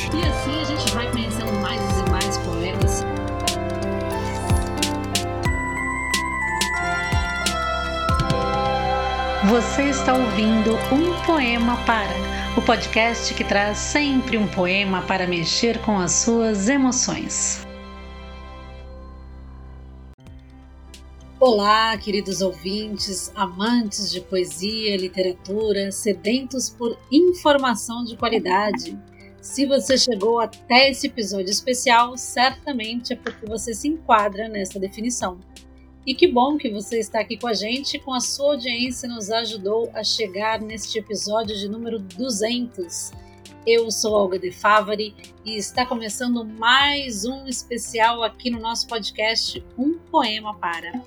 gente. E assim a gente vai conhecendo mais e mais poetas. Você está ouvindo Um Poema Para, o podcast que traz sempre um poema para mexer com as suas emoções. Olá, queridos ouvintes, amantes de poesia, literatura, sedentos por informação de qualidade. Se você chegou até esse episódio especial, certamente é porque você se enquadra nessa definição. E que bom que você está aqui com a gente, com a sua audiência nos ajudou a chegar neste episódio de número 200. Eu sou Olga De Favari e está começando mais um especial aqui no nosso podcast Um Poema Para.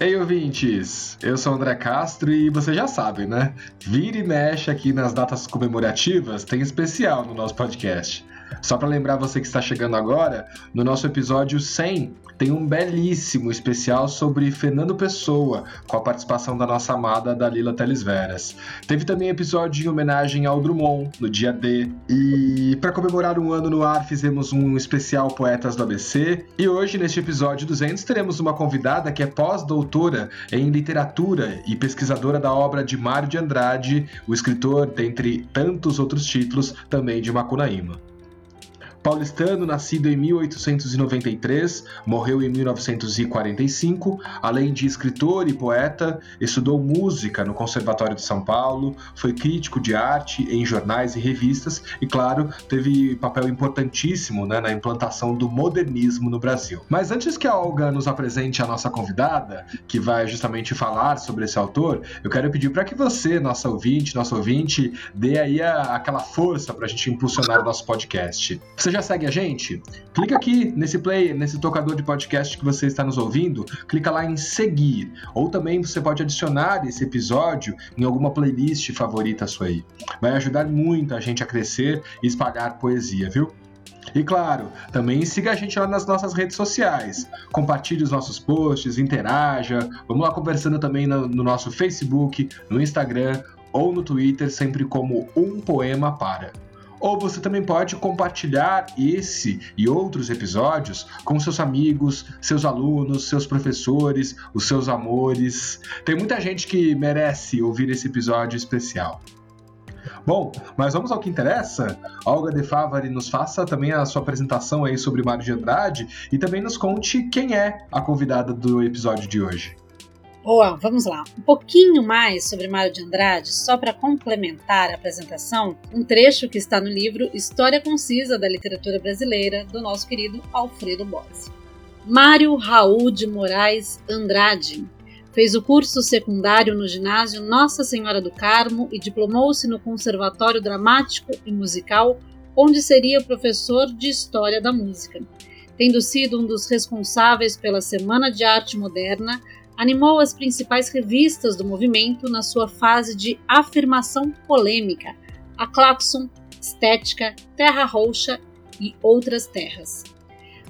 Ei, ouvintes! Eu sou André Castro e você já sabe, né? Vira e mexe aqui nas datas comemorativas, tem especial no nosso podcast. Só para lembrar você que está chegando agora, no nosso episódio 100 tem um belíssimo especial sobre Fernando Pessoa, com a participação da nossa amada Dalila Teles Veras. Teve também episódio em homenagem ao Drummond, no dia D. E para comemorar um ano no ar, fizemos um especial Poetas do ABC. E hoje, neste episódio 200, teremos uma convidada que é pós-doutora em literatura e pesquisadora da obra de Mário de Andrade, o escritor, dentre tantos outros títulos, também de Macunaíma. Paulistano, nascido em 1893, morreu em 1945. Além de escritor e poeta, estudou música no Conservatório de São Paulo, foi crítico de arte em jornais e revistas e, claro, teve papel importantíssimo né, na implantação do modernismo no Brasil. Mas antes que a Olga nos apresente a nossa convidada, que vai justamente falar sobre esse autor, eu quero pedir para que você, nossa ouvinte, nosso ouvinte, dê aí a, aquela força para a gente impulsionar o nosso podcast. Você você já segue a gente? Clica aqui nesse play, nesse tocador de podcast que você está nos ouvindo, clica lá em seguir. Ou também você pode adicionar esse episódio em alguma playlist favorita sua aí. Vai ajudar muito a gente a crescer e espalhar poesia, viu? E claro, também siga a gente lá nas nossas redes sociais. Compartilhe os nossos posts, interaja. Vamos lá conversando também no, no nosso Facebook, no Instagram ou no Twitter, sempre como um poema para. Ou você também pode compartilhar esse e outros episódios com seus amigos, seus alunos, seus professores, os seus amores. Tem muita gente que merece ouvir esse episódio especial. Bom, mas vamos ao que interessa. Olga De Favari nos faça também a sua apresentação aí sobre Mário de Andrade e também nos conte quem é a convidada do episódio de hoje. Boa, vamos lá. Um pouquinho mais sobre Mário de Andrade, só para complementar a apresentação, um trecho que está no livro História Concisa da Literatura Brasileira, do nosso querido Alfredo Bossi. Mário Raul de Moraes Andrade fez o curso secundário no ginásio Nossa Senhora do Carmo e diplomou-se no Conservatório Dramático e Musical, onde seria professor de História da Música. Tendo sido um dos responsáveis pela Semana de Arte Moderna, animou as principais revistas do movimento na sua fase de afirmação polêmica, a Claxon, Estética, Terra Roxa e outras terras.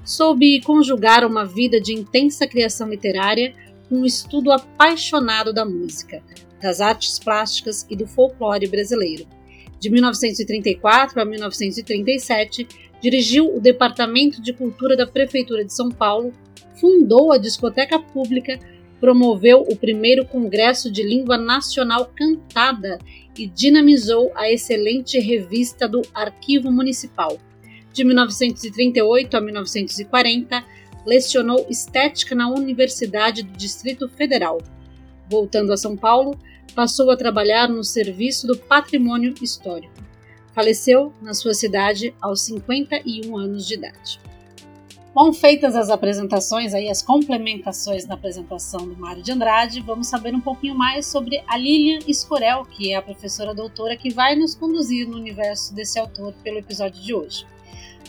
Soube conjugar uma vida de intensa criação literária com um estudo apaixonado da música, das artes plásticas e do folclore brasileiro. De 1934 a 1937, dirigiu o Departamento de Cultura da Prefeitura de São Paulo, fundou a Discoteca Pública promoveu o primeiro Congresso de Língua Nacional Cantada e dinamizou a excelente revista do Arquivo Municipal. De 1938 a 1940, lecionou estética na Universidade do Distrito Federal. Voltando a São Paulo, passou a trabalhar no Serviço do Patrimônio Histórico. Faleceu na sua cidade aos 51 anos de idade. Bom, feitas as apresentações, aí as complementações na apresentação do Mário de Andrade, vamos saber um pouquinho mais sobre a Lilian Escorel, que é a professora doutora que vai nos conduzir no universo desse autor pelo episódio de hoje.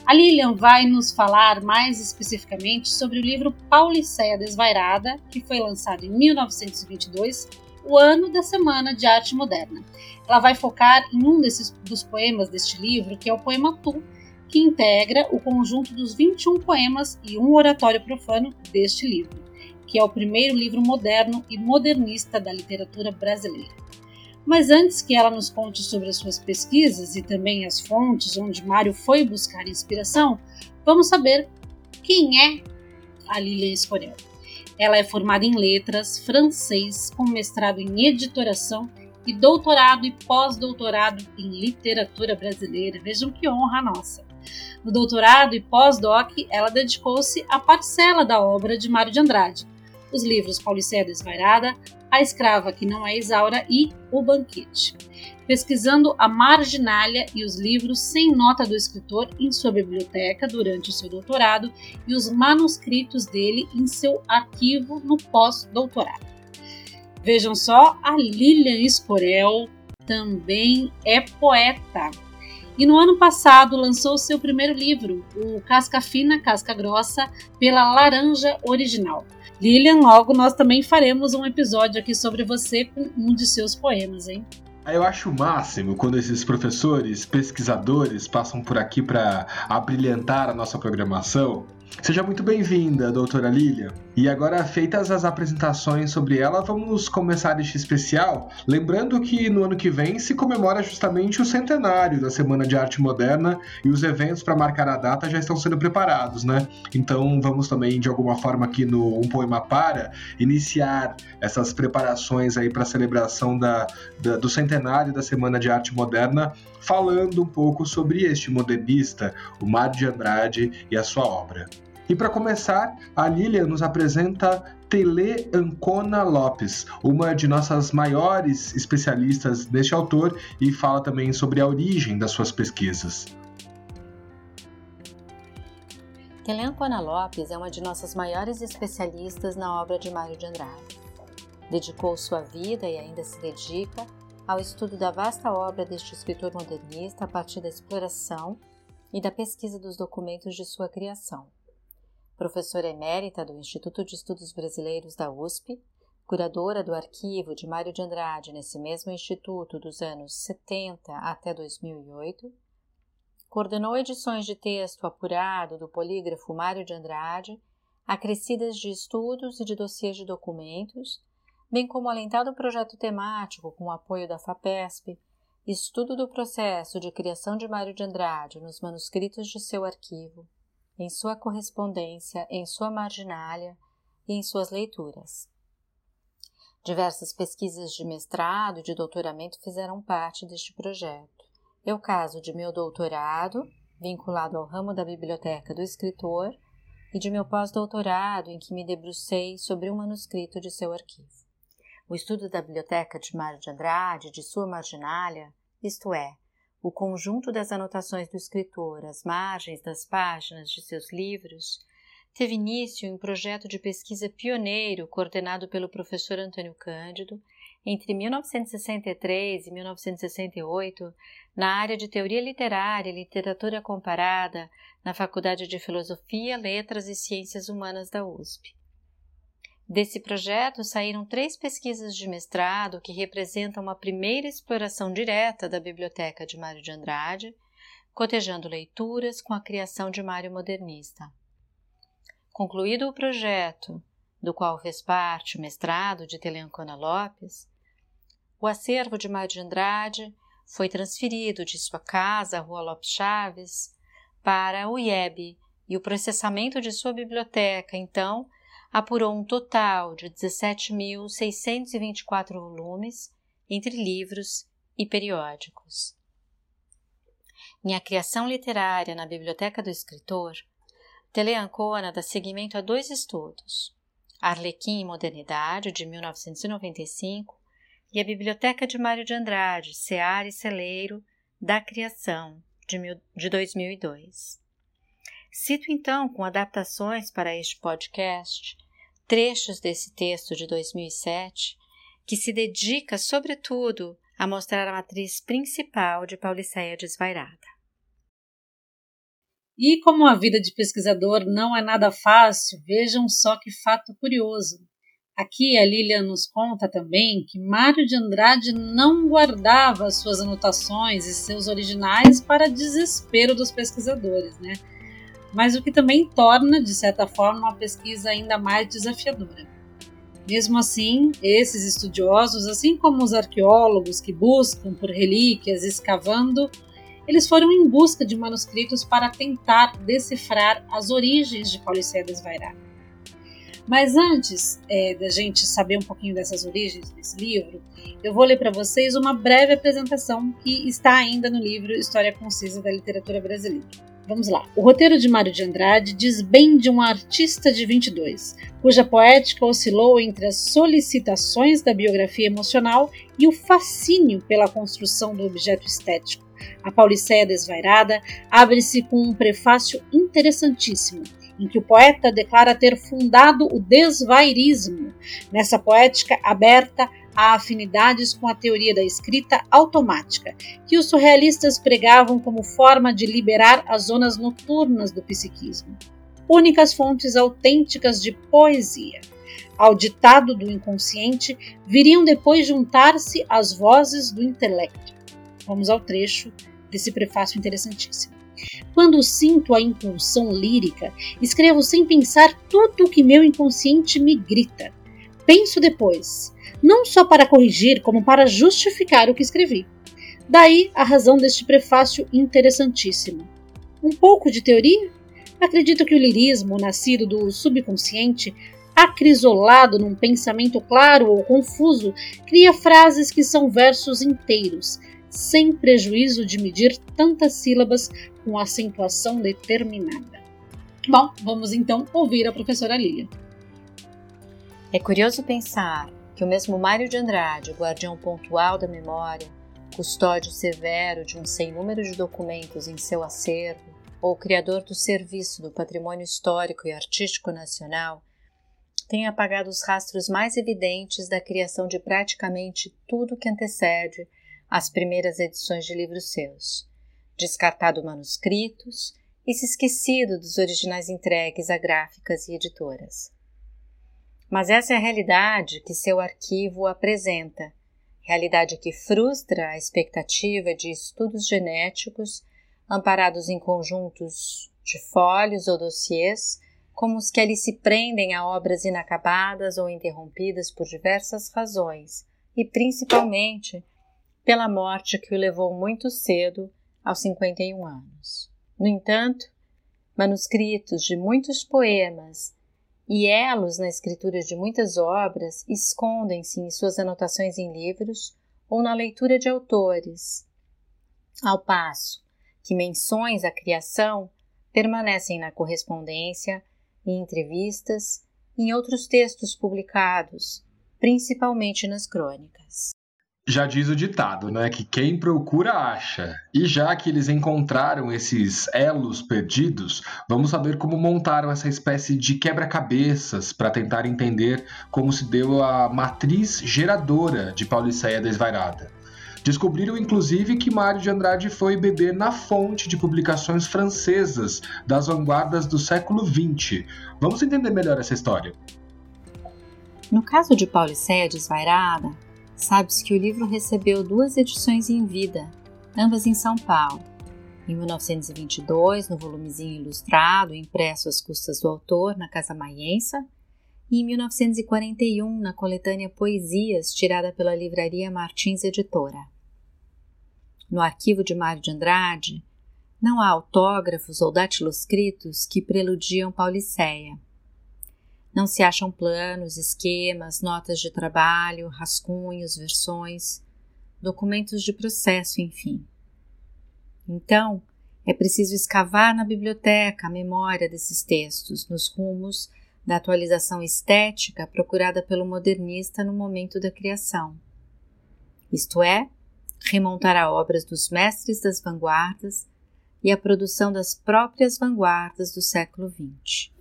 A Lilian vai nos falar mais especificamente sobre o livro Pauliceia Desvairada, que foi lançado em 1922, o ano da Semana de Arte Moderna. Ela vai focar em um desses, dos poemas deste livro, que é o poema Tu, que integra o conjunto dos 21 poemas e um oratório profano deste livro, que é o primeiro livro moderno e modernista da literatura brasileira. Mas antes que ela nos conte sobre as suas pesquisas e também as fontes onde Mário foi buscar inspiração, vamos saber quem é a Lilian Escorel. Ela é formada em letras, francês, com mestrado em editoração e doutorado e pós-doutorado em literatura brasileira. Vejam que honra nossa. No doutorado e pós-doc, ela dedicou-se à parcela da obra de Mário de Andrade, os livros Paulicéia Desvairada, A Escrava que Não é Isaura e O Banquete, pesquisando a marginalia e os livros sem nota do escritor em sua biblioteca durante o seu doutorado e os manuscritos dele em seu arquivo no pós-doutorado. Vejam só, a Lilian Escorel também é poeta. E no ano passado lançou seu primeiro livro, o Casca Fina, Casca Grossa, pela Laranja Original. Lilian, logo nós também faremos um episódio aqui sobre você com um de seus poemas, hein? Eu acho o máximo quando esses professores, pesquisadores passam por aqui para abrilhantar a nossa programação Seja muito bem-vinda, doutora Lilia. E agora, feitas as apresentações sobre ela, vamos começar este especial. Lembrando que no ano que vem se comemora justamente o centenário da Semana de Arte Moderna e os eventos para marcar a data já estão sendo preparados, né? Então vamos também, de alguma forma, aqui no Um Poema Para, iniciar essas preparações aí para a celebração da, da, do centenário da Semana de Arte Moderna, falando um pouco sobre este modernista, o Mário de Andrade e a sua obra. E para começar, a Lilian nos apresenta Tele Ancona Lopes, uma de nossas maiores especialistas neste autor, e fala também sobre a origem das suas pesquisas. Tele Ancona Lopes é uma de nossas maiores especialistas na obra de Mário de Andrade. Dedicou sua vida e ainda se dedica ao estudo da vasta obra deste escritor modernista a partir da exploração e da pesquisa dos documentos de sua criação professora emérita do Instituto de Estudos Brasileiros da USP, curadora do arquivo de Mário de Andrade nesse mesmo instituto dos anos 70 até 2008, coordenou edições de texto apurado do polígrafo Mário de Andrade, acrescidas de estudos e de dossiês de documentos, bem como alentado projeto temático com o apoio da FAPESP, estudo do processo de criação de Mário de Andrade nos manuscritos de seu arquivo, em sua correspondência, em sua marginália e em suas leituras. Diversas pesquisas de mestrado e de doutoramento fizeram parte deste projeto. É o caso de meu doutorado, vinculado ao ramo da biblioteca do escritor, e de meu pós-doutorado, em que me debrucei sobre um manuscrito de seu arquivo. O estudo da biblioteca de Mário de Andrade, de sua marginália, isto é, o conjunto das anotações do escritor às margens das páginas de seus livros teve início em um projeto de pesquisa pioneiro coordenado pelo professor Antônio Cândido entre 1963 e 1968 na área de teoria literária e literatura comparada na Faculdade de Filosofia, Letras e Ciências Humanas da USP. Desse projeto saíram três pesquisas de mestrado que representam uma primeira exploração direta da biblioteca de Mário de Andrade, cotejando leituras com a criação de Mário modernista. Concluído o projeto, do qual fez parte o mestrado de Teleancona Lopes, o acervo de Mário de Andrade foi transferido de sua casa, Rua Lopes Chaves, para o IEB e o processamento de sua biblioteca, então, apurou um total de 17.624 volumes entre livros e periódicos. Minha criação literária na Biblioteca do Escritor, Teleancona dá seguimento a dois estudos, Arlequim e Modernidade, de 1995, e a Biblioteca de Mário de Andrade, Seara e Celeiro, da Criação, de 2002. Cito então, com adaptações para este podcast, trechos desse texto de 2007, que se dedica, sobretudo, a mostrar a matriz principal de Pauliceia Desvairada. E como a vida de pesquisador não é nada fácil, vejam só que fato curioso. Aqui a Lilian nos conta também que Mário de Andrade não guardava suas anotações e seus originais para desespero dos pesquisadores, né? Mas o que também torna, de certa forma, a pesquisa ainda mais desafiadora. Mesmo assim, esses estudiosos, assim como os arqueólogos que buscam por relíquias escavando, eles foram em busca de manuscritos para tentar decifrar as origens de Pauliceia Desvairada. Mas antes é, da gente saber um pouquinho dessas origens desse livro, eu vou ler para vocês uma breve apresentação que está ainda no livro História Concisa da Literatura Brasileira. Vamos lá. O roteiro de Mário de Andrade diz bem de um artista de 22, cuja poética oscilou entre as solicitações da biografia emocional e o fascínio pela construção do objeto estético. A Pauliceia Desvairada abre-se com um prefácio interessantíssimo, em que o poeta declara ter fundado o desvairismo, nessa poética aberta a afinidades com a teoria da escrita automática, que os surrealistas pregavam como forma de liberar as zonas noturnas do psiquismo, únicas fontes autênticas de poesia. Ao ditado do inconsciente viriam depois juntar-se as vozes do intelecto. Vamos ao trecho desse prefácio interessantíssimo. Quando sinto a impulsão lírica, escrevo sem pensar tudo o que meu inconsciente me grita. Penso depois, não só para corrigir, como para justificar o que escrevi. Daí a razão deste prefácio interessantíssimo. Um pouco de teoria? Acredito que o lirismo, nascido do subconsciente, acrisolado num pensamento claro ou confuso, cria frases que são versos inteiros, sem prejuízo de medir tantas sílabas com acentuação determinada. Bom, vamos então ouvir a professora Lília. É curioso pensar que o mesmo Mário de Andrade, guardião pontual da memória, custódio severo de um sem número de documentos em seu acervo, ou criador do serviço do patrimônio histórico e artístico nacional, tenha apagado os rastros mais evidentes da criação de praticamente tudo que antecede as primeiras edições de livros seus, descartado manuscritos e se esquecido dos originais entregues a gráficas e editoras. Mas essa é a realidade que seu arquivo apresenta, realidade que frustra a expectativa de estudos genéticos amparados em conjuntos de folhos ou dossiês, como os que ali se prendem a obras inacabadas ou interrompidas por diversas razões, e principalmente pela morte que o levou muito cedo, aos 51 anos. No entanto, manuscritos de muitos poemas e elos na escritura de muitas obras escondem-se em suas anotações em livros ou na leitura de autores, ao passo que menções à criação permanecem na correspondência, em entrevistas em outros textos publicados, principalmente nas crônicas. Já diz o ditado, né? Que quem procura acha. E já que eles encontraram esses elos perdidos, vamos saber como montaram essa espécie de quebra-cabeças para tentar entender como se deu a matriz geradora de Pauliceia Desvairada. Descobriram inclusive que Mário de Andrade foi beber na fonte de publicações francesas das vanguardas do século XX. Vamos entender melhor essa história. No caso de Pauliceia Desvairada, sabe-se que o livro recebeu duas edições em vida, ambas em São Paulo. Em 1922, no volumezinho ilustrado, impresso às custas do autor na Casa Maiença, e em 1941, na coletânea Poesias, tirada pela livraria Martins Editora. No arquivo de Mário de Andrade, não há autógrafos ou datiloscritos que preludiam Pauliceia. Não se acham planos, esquemas, notas de trabalho, rascunhos, versões, documentos de processo, enfim. Então, é preciso escavar na biblioteca a memória desses textos, nos rumos da atualização estética procurada pelo modernista no momento da criação. Isto é, remontar a obras dos mestres das vanguardas e a produção das próprias vanguardas do século XX.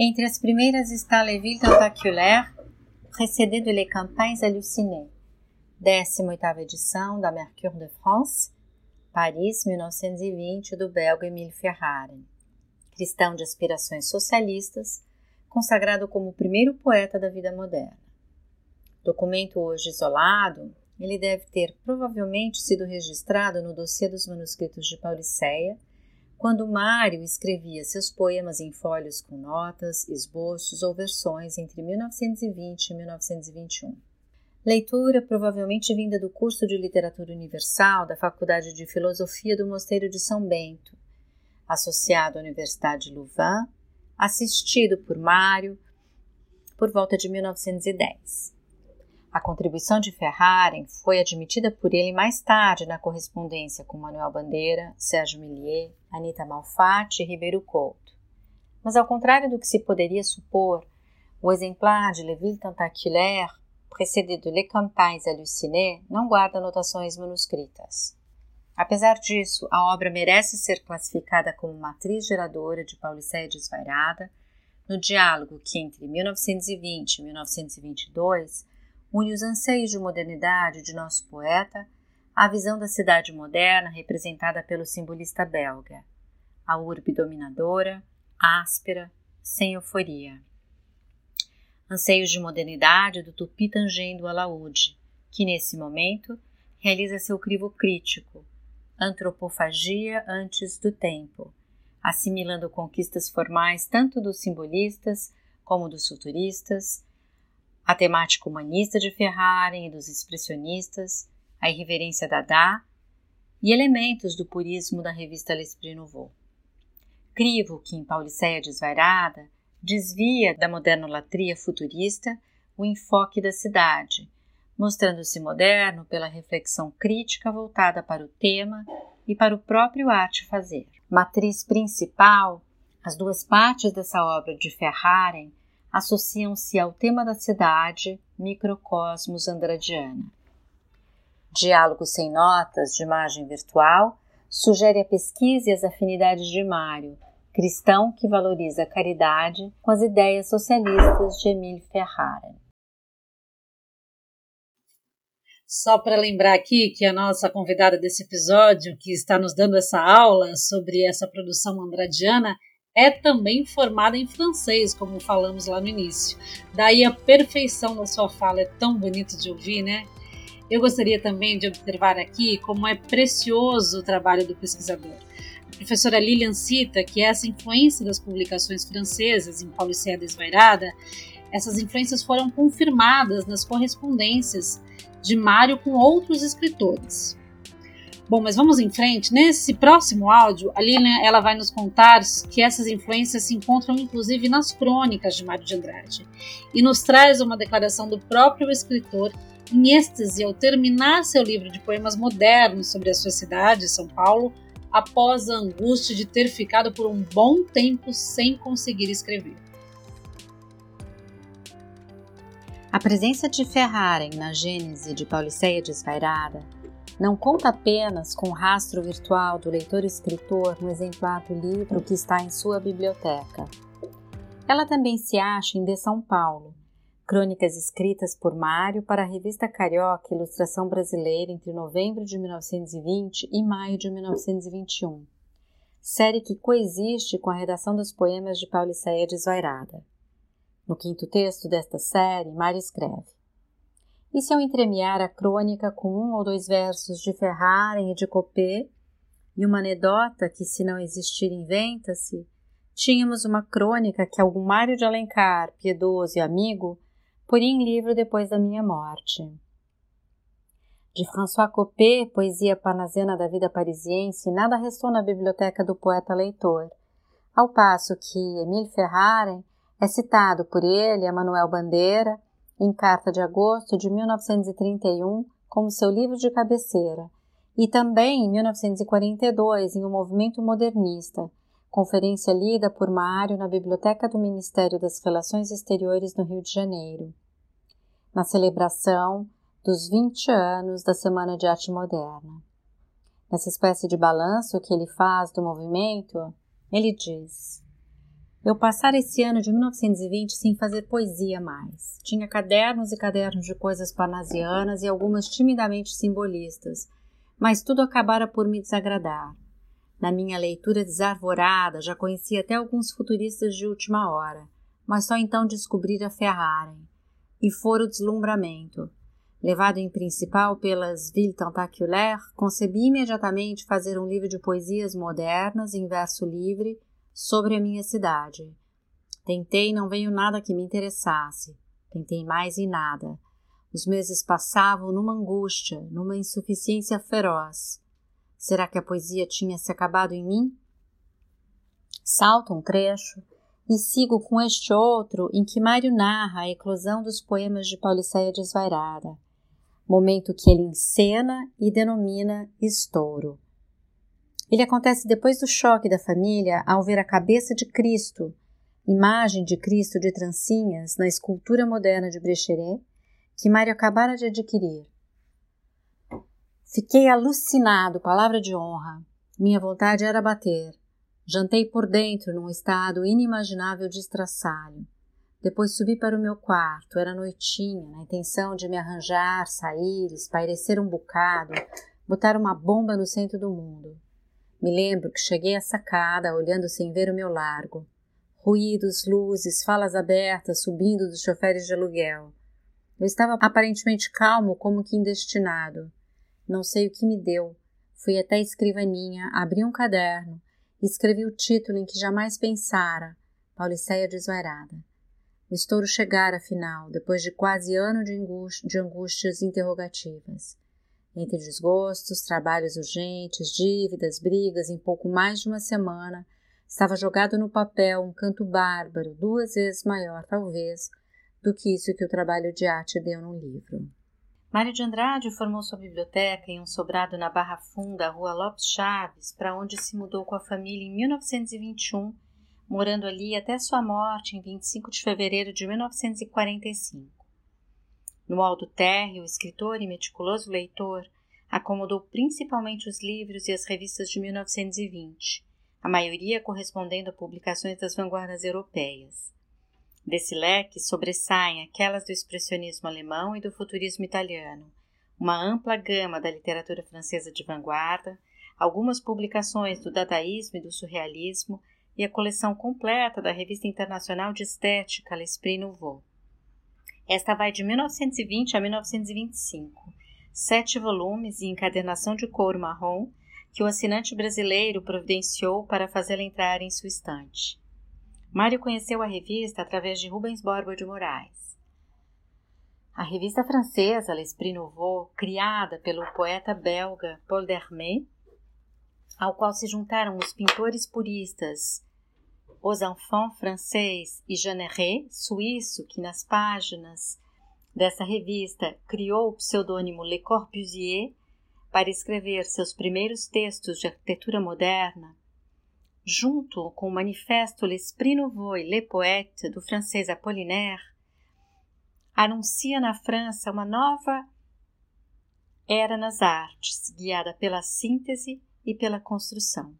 Entre as primeiras está Les Villes Tentaculaires, de Les Campagnes Hallucinées, 18ª edição da Mercure de France, Paris, 1920, do belga Emile Ferrari. Cristão de aspirações socialistas, consagrado como o primeiro poeta da vida moderna. Documento hoje isolado, ele deve ter provavelmente sido registrado no dossiê dos manuscritos de Pauliceia, quando Mário escrevia seus poemas em folhos com notas, esboços ou versões entre 1920 e 1921. Leitura provavelmente vinda do curso de Literatura Universal da Faculdade de Filosofia do Mosteiro de São Bento, associado à Universidade de Louvain, assistido por Mário por volta de 1910. A contribuição de Ferraren foi admitida por ele mais tarde na correspondência com Manuel Bandeira, Sérgio Millier, Anita Malfatti e Ribeiro Couto. Mas, ao contrário do que se poderia supor, o exemplar de Leville Tentaculaire, precedido Les Campagnes hallucinées, não guarda anotações manuscritas. Apesar disso, a obra merece ser classificada como matriz geradora de Pauliceia desvairada, no diálogo que, entre 1920 e 1922, une os anseios de modernidade de nosso poeta à visão da cidade moderna representada pelo simbolista belga, a urbe dominadora, áspera, sem euforia. Anseios de modernidade do tupi tangendo o alaúde, que nesse momento realiza seu crivo crítico, antropofagia antes do tempo, assimilando conquistas formais tanto dos simbolistas como dos futuristas, a temática humanista de Ferrari e dos expressionistas, a irreverência Dada e elementos do purismo da revista L'Esprit Nouveau. Crivo, que em Pauliceia Desvairada desvia da modernolatria futurista o enfoque da cidade, mostrando-se moderno pela reflexão crítica voltada para o tema e para o próprio arte fazer. Matriz principal, as duas partes dessa obra de Ferrari associam-se ao tema da cidade, microcosmos andradiana. Diálogo sem notas de imagem virtual sugere a pesquisa e as afinidades de Mário, cristão que valoriza a caridade com as ideias socialistas de Emile Ferrara. Só para lembrar aqui que a nossa convidada desse episódio, que está nos dando essa aula sobre essa produção andradiana, é também formada em francês, como falamos lá no início. Daí a perfeição da sua fala é tão bonito de ouvir, né? Eu gostaria também de observar aqui como é precioso o trabalho do pesquisador. A professora Lilian cita que essa influência das publicações francesas em Paulicéia Desvairada, essas influências foram confirmadas nas correspondências de Mário com outros escritores. Bom, mas vamos em frente. Nesse próximo áudio, a Lilian ela vai nos contar que essas influências se encontram inclusive nas crônicas de Mário de Andrade e nos traz uma declaração do próprio escritor em êxtase ao terminar seu livro de poemas modernos sobre a sua cidade, São Paulo, após a angústia de ter ficado por um bom tempo sem conseguir escrever. A presença de Ferraren na gênese de Pauliceia Desvairada não conta apenas com o rastro virtual do leitor-escritor no exemplar do livro que está em sua biblioteca. Ela também se acha em De São Paulo, crônicas escritas por Mário para a revista Carioca Ilustração Brasileira entre novembro de 1920 e maio de 1921, série que coexiste com a redação dos poemas de Pauliceia Desvairada. No quinto texto desta série, Mário escreve e se eu entremear a crônica com um ou dois versos de Ferraren e de Copé, e uma anedota que, se não existir, inventa-se, tínhamos uma crônica que algum Mário de Alencar, piedoso e amigo, poria em livro depois da minha morte. De François Copé, poesia parnasiana da vida parisiense, nada restou na biblioteca do poeta leitor, ao passo que Emile Ferraren é citado por ele, Emanuel Bandeira, em carta de agosto de 1931 como seu livro de cabeceira, e também em 1942 em O Movimento Modernista, conferência lida por Mário na Biblioteca do Ministério das Relações Exteriores no Rio de Janeiro, na celebração dos 20 anos da Semana de Arte Moderna. Nessa espécie de balanço que ele faz do movimento, ele diz: eu passara esse ano de 1920 sem fazer poesia mais. Tinha cadernos e cadernos de coisas parnasianas e algumas timidamente simbolistas, mas tudo acabara por me desagradar. Na minha leitura desarvorada, já conhecia até alguns futuristas de última hora, mas só então descobrira Ferrari. E fora o deslumbramento. Levado em principal pelas Villes Tentaculaires, concebi imediatamente fazer um livro de poesias modernas em verso livre sobre a minha cidade. Tentei, não veio nada que me interessasse. Tentei mais e nada. Os meses passavam numa angústia, numa insuficiência feroz. Será que a poesia tinha se acabado em mim? Salto um trecho e sigo com este outro em que Mário narra a eclosão dos poemas de Pauliceia Desvairada, momento que ele encena e denomina estouro. Ele acontece depois do choque da família ao ver a cabeça de Cristo, imagem de Cristo de trancinhas na escultura moderna de Brecheret, que Mário acabara de adquirir. Fiquei alucinado, palavra de honra. Minha vontade era bater. Jantei por dentro num estado inimaginável de estraçalho. Depois subi para o meu quarto, era noitinha, na intenção de me arranjar, sair, espairecer um bocado, botar uma bomba no centro do mundo. Me lembro que cheguei à sacada, olhando sem ver o meu largo. Ruídos, luzes, falas abertas subindo dos choferes de aluguel. Eu estava aparentemente calmo, como que indestinado. Não sei o que me deu. Fui até a escrivaninha, abri um caderno e escrevi o título em que jamais pensara, Pauliceia Desvairada. O estouro chegara, afinal, depois de quase ano de, de angústias interrogativas. Entre desgostos, trabalhos urgentes, dívidas, brigas, em pouco mais de uma semana, estava jogado no papel um canto bárbaro, duas vezes maior, talvez, do que isso que o trabalho de arte deu num livro. Mário de Andrade formou sua biblioteca em um sobrado na Barra Funda, Rua Lopes Chaves, para onde se mudou com a família em 1921 morando ali até sua morte em 25 de fevereiro de 1945. No alto térreo, o escritor e meticuloso leitor acomodou principalmente os livros e as revistas de 1920, a maioria correspondendo a publicações das vanguardas europeias. Desse leque sobressaem aquelas do expressionismo alemão e do futurismo italiano, uma ampla gama da literatura francesa de vanguarda, algumas publicações do dadaísmo e do surrealismo e a coleção completa da Revista Internacional de Estética L'Esprit Nouveau. Esta vai de 1920 a 1925, sete volumes e encadernação de couro marrom que o assinante brasileiro providenciou para fazê-la entrar em sua estante. Mário conheceu a revista através de Rubens Borba de Moraes. A revista francesa L'Esprit Nouveau, criada pelo poeta belga Paul Dermet, ao qual se juntaram os pintores puristas os Enfants francês e Jeanneret, suíço, que nas páginas dessa revista criou o pseudônimo Le Corbusier para escrever seus primeiros textos de arquitetura moderna, junto com o manifesto L'Esprit Nouveau et Le Poète do francês Apollinaire, anuncia na França uma nova era nas artes, guiada pela síntese e pela construção.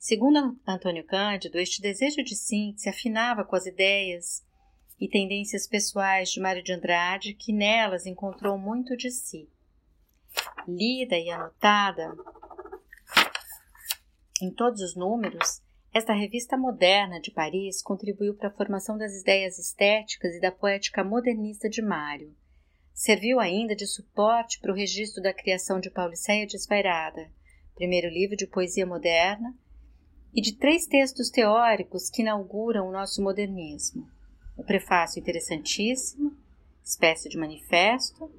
Segundo Antônio Cândido, este desejo de síntese afinava com as ideias e tendências pessoais de Mário de Andrade, que nelas encontrou muito de si. Lida e anotada em todos os números, esta revista moderna de Paris contribuiu para a formação das ideias estéticas e da poética modernista de Mário. Serviu ainda de suporte para o registro da criação de Pauliceia Desvairada, primeiro livro de poesia moderna, e de três textos teóricos que inauguram o nosso modernismo: o prefácio interessantíssimo, espécie de manifesto,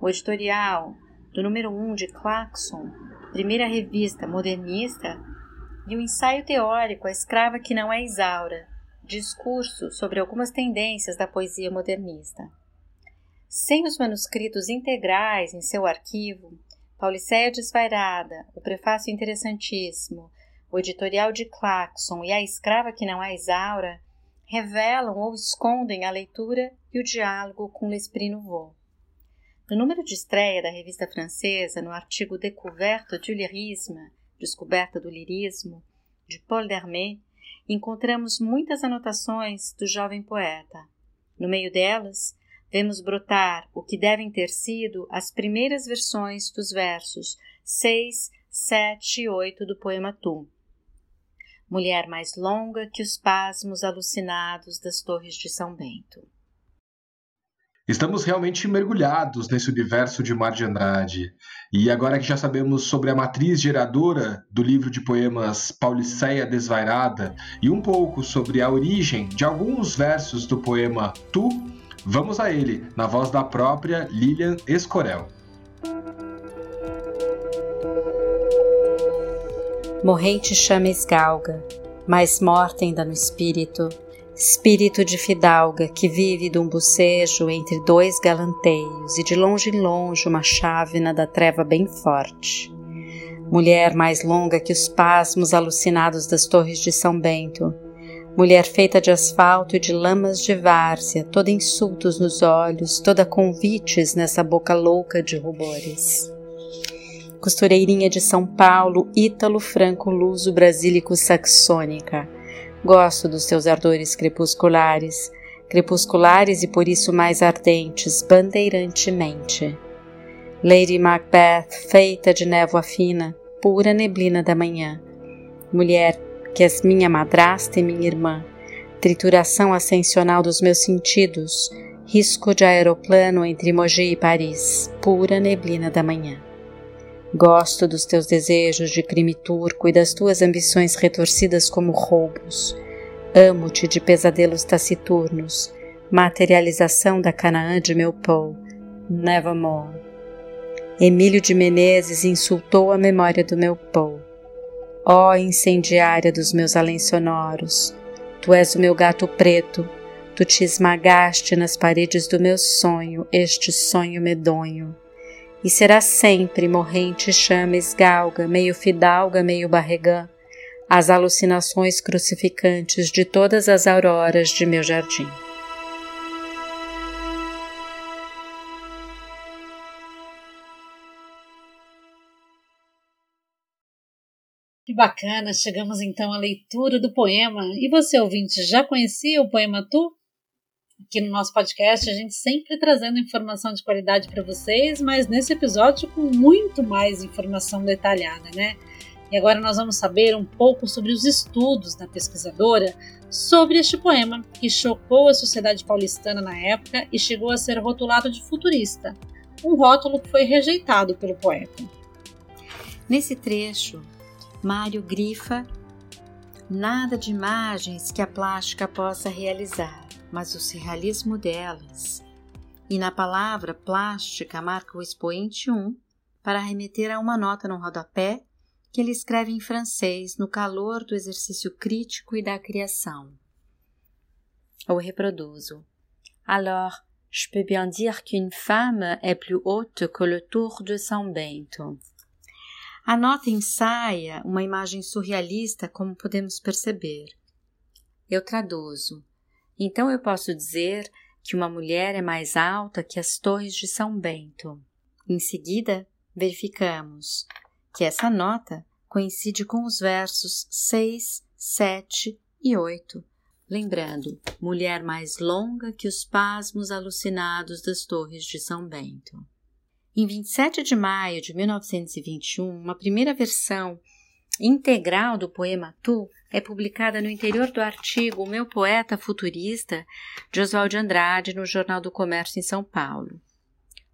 o editorial do número 1 um de Claxon, primeira revista modernista, e o ensaio teórico A Escrava que Não é Isaura, discurso sobre algumas tendências da poesia modernista. Sem os manuscritos integrais em seu arquivo, Pauliceia Desvairada, o prefácio interessantíssimo, o editorial de Claxon e A Escrava que Não é Isaura revelam ou escondem a leitura e o diálogo com L'Esprit Nouveau. No número de estreia da revista francesa, no artigo Découverte du lyrisme, Descoberta do Lirismo, de Paul Dermet, encontramos muitas anotações do jovem poeta. No meio delas, vemos brotar o que devem ter sido as primeiras versões dos versos 6, 7 e 8 do poema Tu mulher mais longa que os pasmos alucinados das torres de São Bento. Estamos realmente mergulhados nesse universo de Mar de Andrade. E agora que já sabemos sobre a matriz geradora do livro de poemas Pauliceia Desvairada e um pouco sobre a origem de alguns versos do poema Tu, vamos a ele, na voz da própria Lilian Escorel. Morrente chama esgalga, mais morta ainda no espírito, espírito de fidalga que vive de um bocejo entre dois galanteios e de longe em longe uma chávena da treva bem forte. Mulher mais longa que os pasmos alucinados das torres de São Bento, mulher feita de asfalto e de lamas de várzea, toda insultos nos olhos, toda convites nessa boca louca de rubores. Costureirinha de São Paulo, ítalo franco luso brasílico saxônica, Gosto dos teus ardores crepusculares, crepusculares e por isso mais ardentes, bandeirantemente. Lady Macbeth, feita de névoa fina, pura neblina da manhã. Mulher que és minha madrasta e minha irmã, trituração ascensional dos meus sentidos, risco de aeroplano entre Mogi e Paris, pura neblina da manhã. Gosto dos teus desejos de crime turco e das tuas ambições retorcidas como roubos. Amo-te de pesadelos taciturnos, materialização da Canaã de meu Paul, Nevermore. Emílio de Menezes insultou a memória do meu Paul. Ó oh, incendiária dos meus além sonoros, tu és o meu gato preto, tu te esmagaste nas paredes do meu sonho, este sonho medonho e será sempre morrente chama esgalga, meio fidalga, meio barregã, as alucinações crucificantes de todas as auroras de meu jardim. Que bacana! Chegamos então à leitura do poema. E você, ouvinte, já conhecia o poema Tu? Aqui no nosso podcast, a gente sempre trazendo informação de qualidade para vocês, mas nesse episódio com muito mais informação detalhada, né? E agora nós vamos saber um pouco sobre os estudos da pesquisadora sobre este poema que chocou a sociedade paulistana na época e chegou a ser rotulado de futurista, um rótulo que foi rejeitado pelo poeta. Nesse trecho, Mário grifa nada de imagens que a plástica possa realizar mas o surrealismo delas. E na palavra plástica marca o expoente 1 para remeter a uma nota no rodapé que ele escreve em francês no calor do exercício crítico e da criação. Eu reproduzo. Alors, je peux bien dire qu'une femme est plus haute que le tour de São Bento. A nota ensaia uma imagem surrealista, como podemos perceber. Eu traduzo. Então eu posso dizer que uma mulher é mais alta que as torres de São Bento. Em seguida, verificamos que essa nota coincide com os versos 6, 7 e 8. Lembrando, mulher mais longa que os pasmos alucinados das torres de São Bento. Em 27 de maio de 1921, uma primeira versão integral do poema Tu é publicada no interior do artigo Meu Poeta Futurista, de Oswald Andrade, no Jornal do Comércio em São Paulo.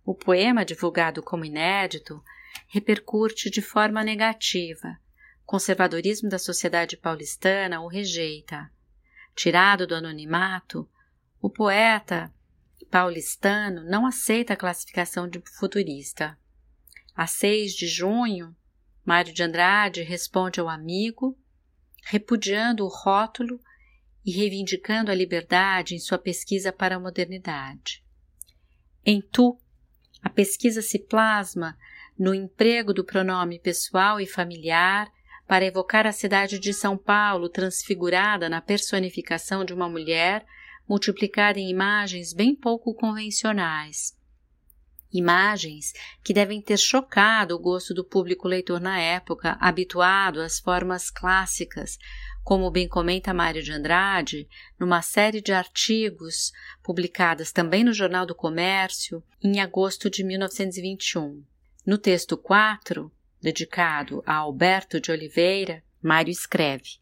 O poema, divulgado como inédito, repercute de forma negativa. O conservadorismo da sociedade paulistana o rejeita. Tirado do anonimato, o poeta paulistano não aceita a classificação de futurista. A 6 de junho Mário de Andrade responde ao amigo, repudiando o rótulo e reivindicando a liberdade em sua pesquisa para a modernidade. Em tu, a pesquisa se plasma no emprego do pronome pessoal e familiar para evocar a cidade de São Paulo transfigurada na personificação de uma mulher multiplicada em imagens bem pouco convencionais, Imagens que devem ter chocado o gosto do público leitor na época, habituado às formas clássicas, como bem comenta Mário de Andrade, numa série de artigos publicadas também no Jornal do Comércio em agosto de 1921. No texto 4, dedicado a Alberto de Oliveira, Mário escreve: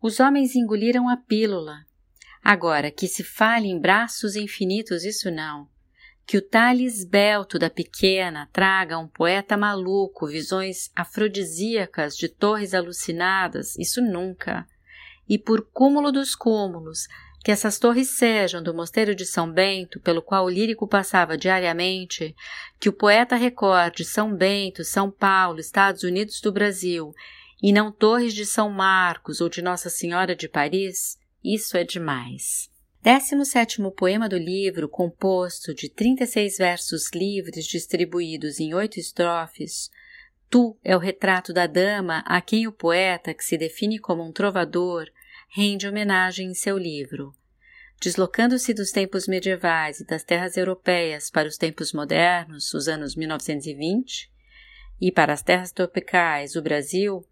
Os homens engoliram a pílula. Agora, que se fale em braços infinitos, isso não Que o talhe esbelto da pequena traga um poeta maluco visões afrodisíacas de torres alucinadas, isso nunca. E por cúmulo dos cúmulos, que essas torres sejam do mosteiro de São Bento, pelo qual o lírico passava diariamente, que o poeta recorde São Bento, São Paulo, Estados Unidos do Brasil, e não torres de São Marcos ou de Nossa Senhora de Paris, isso é demais. 17 poema do livro, composto de 36 versos livres distribuídos em oito estrofes, Tu é o retrato da dama a quem o poeta, que se define como um trovador, rende homenagem em seu livro. Deslocando-se dos tempos medievais e das terras europeias para os tempos modernos, os anos 1920, e para as terras tropicais, o Brasil,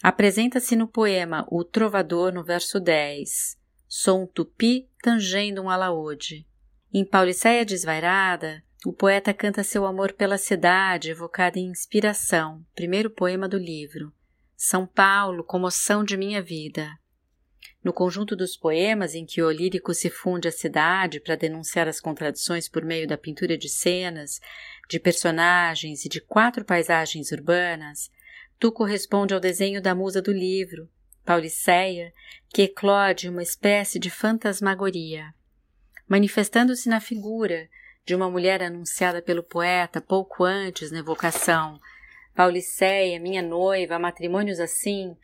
apresenta-se no poema O Trovador no verso 10 Sou um tupi tangendo um alaúde. Em Pauliceia Desvairada, o poeta canta seu amor pela cidade, evocada em Inspiração, primeiro poema do livro. São Paulo, comoção de minha vida. No conjunto dos poemas em que o lírico se funde à cidade para denunciar as contradições por meio da pintura de cenas, de personagens e de quatro paisagens urbanas, tu corresponde ao desenho da musa do livro, Pauliceia, que eclode uma espécie de fantasmagoria, manifestando-se na figura de uma mulher anunciada pelo poeta pouco antes na evocação. Pauliceia, minha noiva, matrimônios assim,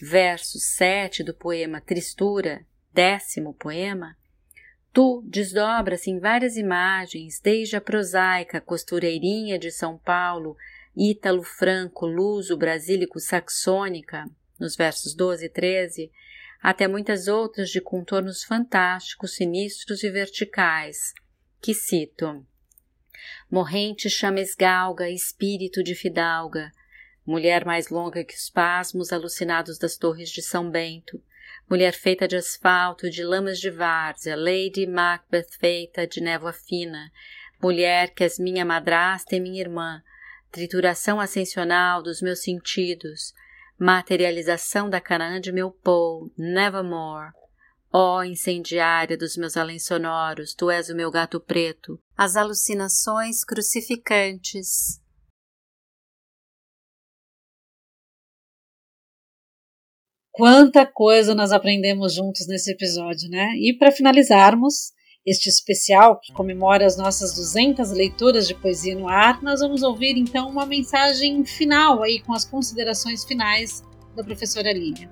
verso 7 do poema Tristura, décimo poema, Tu desdobra-se em várias imagens, desde a prosaica costureirinha de São Paulo, ítalo-franco, luso, brasílico-saxônica, nos versos 12 e 13, até muitas outras de contornos fantásticos, sinistros e verticais, que cito: Morrente chama esgalga, espírito de fidalga, mulher mais longa que os pasmos alucinados das torres de São Bento, mulher feita de asfalto, de lamas de várzea, Lady Macbeth feita de névoa fina, mulher que és minha madrasta e minha irmã, trituração ascensional dos meus sentidos, materialização da Canaã de meu Paul, nevermore. Ó oh, incendiária dos meus além sonoros, tu és o meu gato preto, as alucinações crucificantes. Quanta coisa nós aprendemos juntos nesse episódio, né? E para finalizarmos, este especial que comemora as nossas 200 leituras de poesia no ar, nós vamos ouvir então uma mensagem final aí com as considerações finais da professora Línia.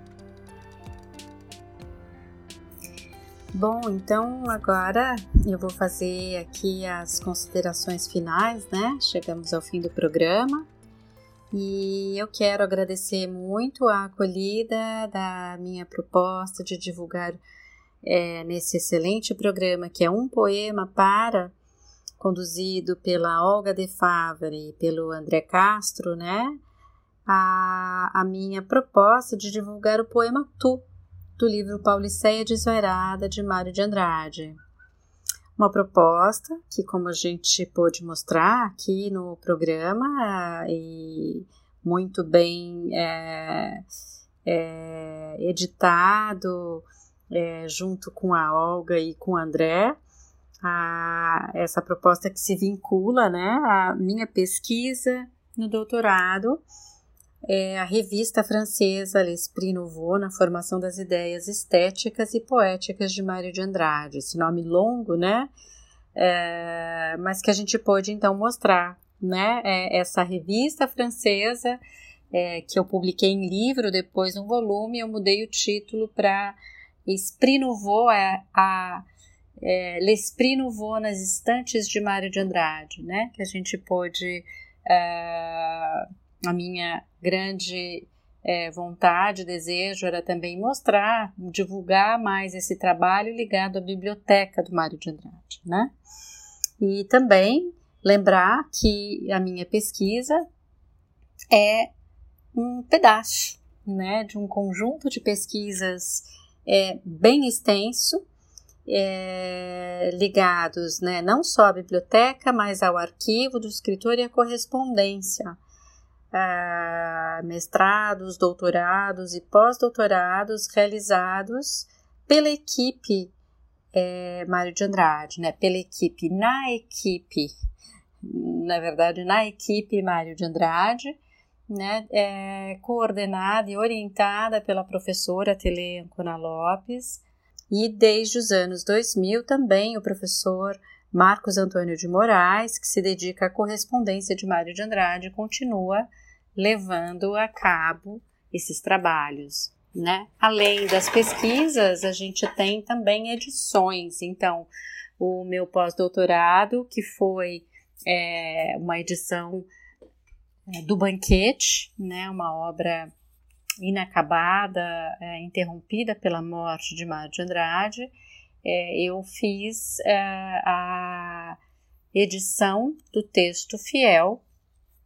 Bom, então agora eu vou fazer aqui as considerações finais, né? Chegamos ao fim do programa e eu quero agradecer muito a acolhida da minha proposta de divulgar é, nesse excelente programa que é um poema para conduzido pela Olga de Favre e pelo André Castro, né? A, a minha proposta de divulgar o poema Tu, do livro Pauliceia Desvairada, de Mário de Andrade. Uma proposta que, como a gente pôde mostrar aqui no programa, e muito bem é, é, editado, é, junto com a Olga e com o André, a, essa proposta que se vincula né, à minha pesquisa no doutorado, é a revista francesa L'Esprit Nouveau na formação das ideias estéticas e poéticas de Mário de Andrade. Esse nome longo, né? É, mas que a gente pôde então mostrar, né? É, essa revista francesa é, que eu publiquei em livro, depois um volume, eu mudei o título para Esprit Nouveau é a é, L'Esprit Nouveau nas estantes de Mário de Andrade, né? Que a gente pôde, é, a minha grande é, vontade, desejo era também mostrar, divulgar mais esse trabalho ligado à biblioteca do Mário de Andrade, né? E também lembrar que a minha pesquisa é um pedaço, né, de um conjunto de pesquisas é, bem extenso, é, ligados né, não só à biblioteca, mas ao arquivo do escritor e à correspondência. É, mestrados, doutorados e pós-doutorados realizados pela equipe é, Mário de Andrade, né? Pela equipe, na equipe, na verdade, na equipe Mário de Andrade, né? É, coordenada e orientada pela professora Tele Ancona Lopes, e desde os anos 2000 também o professor Marcos Antônio de Moraes, que se dedica à correspondência de Mário de Andrade, continua levando a cabo esses trabalhos. Né? Além das pesquisas, a gente tem também edições. Então, o meu pós-doutorado, que foi é, uma edição é, do Banquete, né? uma obra inacabada, é, interrompida pela morte de Mário de Andrade, é, eu fiz é, a edição do texto fiel,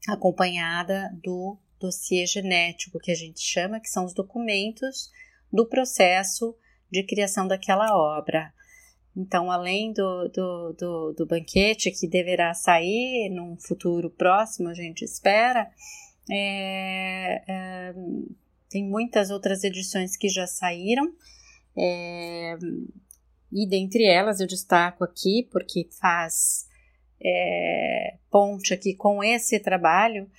acompanhada do dossiê genético, que a gente chama, que são os documentos do processo de criação daquela obra. Então, além do, do, do, do banquete, que deverá sair num futuro próximo, a gente espera, é, é, tem muitas outras edições que já saíram. É, e dentre elas eu destaco aqui, porque faz é, ponte aqui com esse trabalho,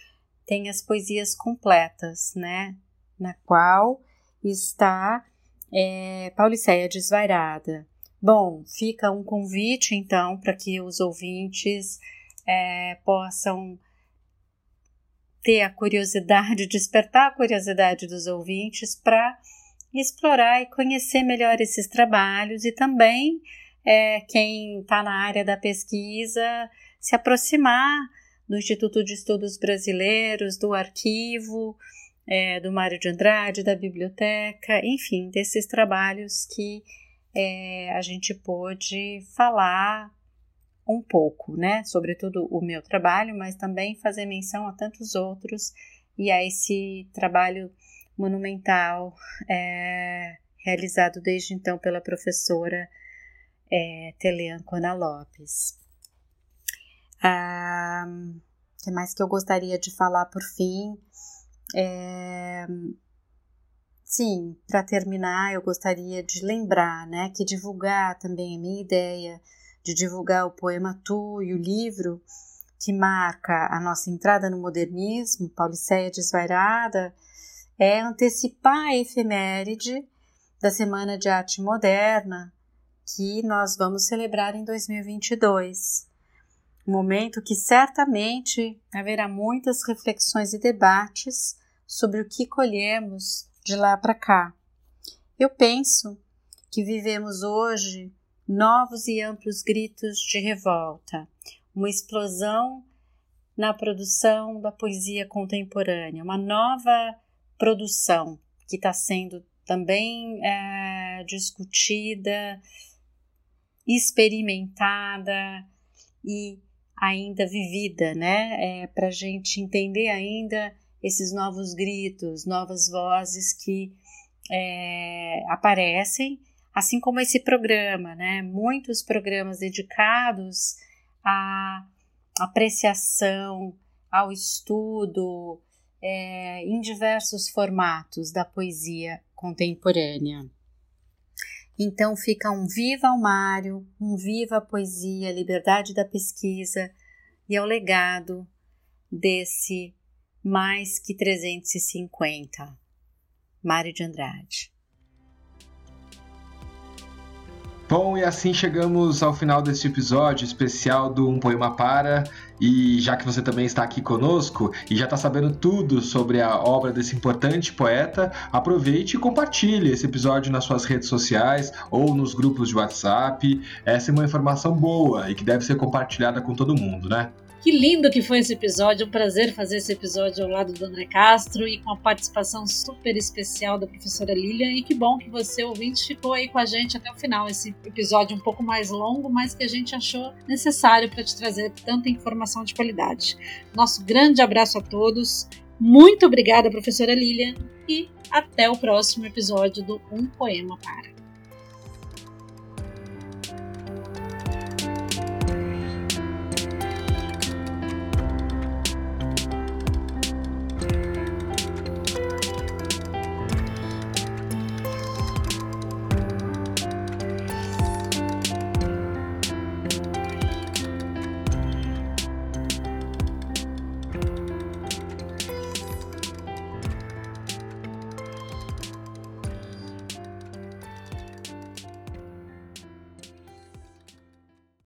tem as poesias completas, né? Na qual está é, Pauliceia Desvairada. Bom, fica um convite então para que os ouvintes é, possam ter a curiosidade, despertar a curiosidade dos ouvintes para explorar e conhecer melhor esses trabalhos e também é, quem está na área da pesquisa se aproximar do Instituto de Estudos Brasileiros, do arquivo, é, do Mário de Andrade, da biblioteca, enfim, desses trabalhos que é, a gente pôde falar um pouco, né? Sobretudo o meu trabalho, mas também fazer menção a tantos outros e a esse trabalho monumental é, realizado desde então pela professora é, Teleancona Lopes. Ah, o que mais que eu gostaria de falar por fim? É, sim, para terminar, eu gostaria de lembrar né, que divulgar também a minha ideia de divulgar o poema Tu e o livro que marca a nossa entrada no modernismo, Pauliceia Desvairada, é antecipar a efeméride da Semana de Arte Moderna que nós vamos celebrar em 2022. Um momento que certamente haverá muitas reflexões e debates sobre o que colhemos de lá para cá. Eu penso que vivemos hoje novos e amplos gritos de revolta, uma explosão na produção da poesia contemporânea, uma nova produção que está sendo também é, discutida, experimentada e ainda vivida, né? É, Para a gente entender ainda esses novos gritos, novas vozes que é, aparecem assim como esse programa, né? Muitos programas dedicados à apreciação, ao estudo, é, em diversos formatos da poesia contemporânea. Então fica um viva ao Mário, um viva a poesia, liberdade da pesquisa e ao legado desse mais que 350. Mário de Andrade. Bom, e assim chegamos ao final deste episódio especial do Um Poema Para. E já que você também está aqui conosco e já está sabendo tudo sobre a obra desse importante poeta, aproveite e compartilhe esse episódio nas suas redes sociais ou nos grupos de WhatsApp. Essa é uma informação boa e que deve ser compartilhada com todo mundo, né? Que lindo que foi esse episódio, um prazer fazer esse episódio ao lado do André Castro e com a participação super especial da professora Lilian. E que bom que você, ouvinte, ficou aí com a gente até o final. Esse episódio um pouco mais longo, mas que a gente achou necessário para te trazer tanta informação de qualidade. Nosso grande abraço a todos. Muito obrigada, professora Lilian, e até o próximo episódio do Um Poema Para.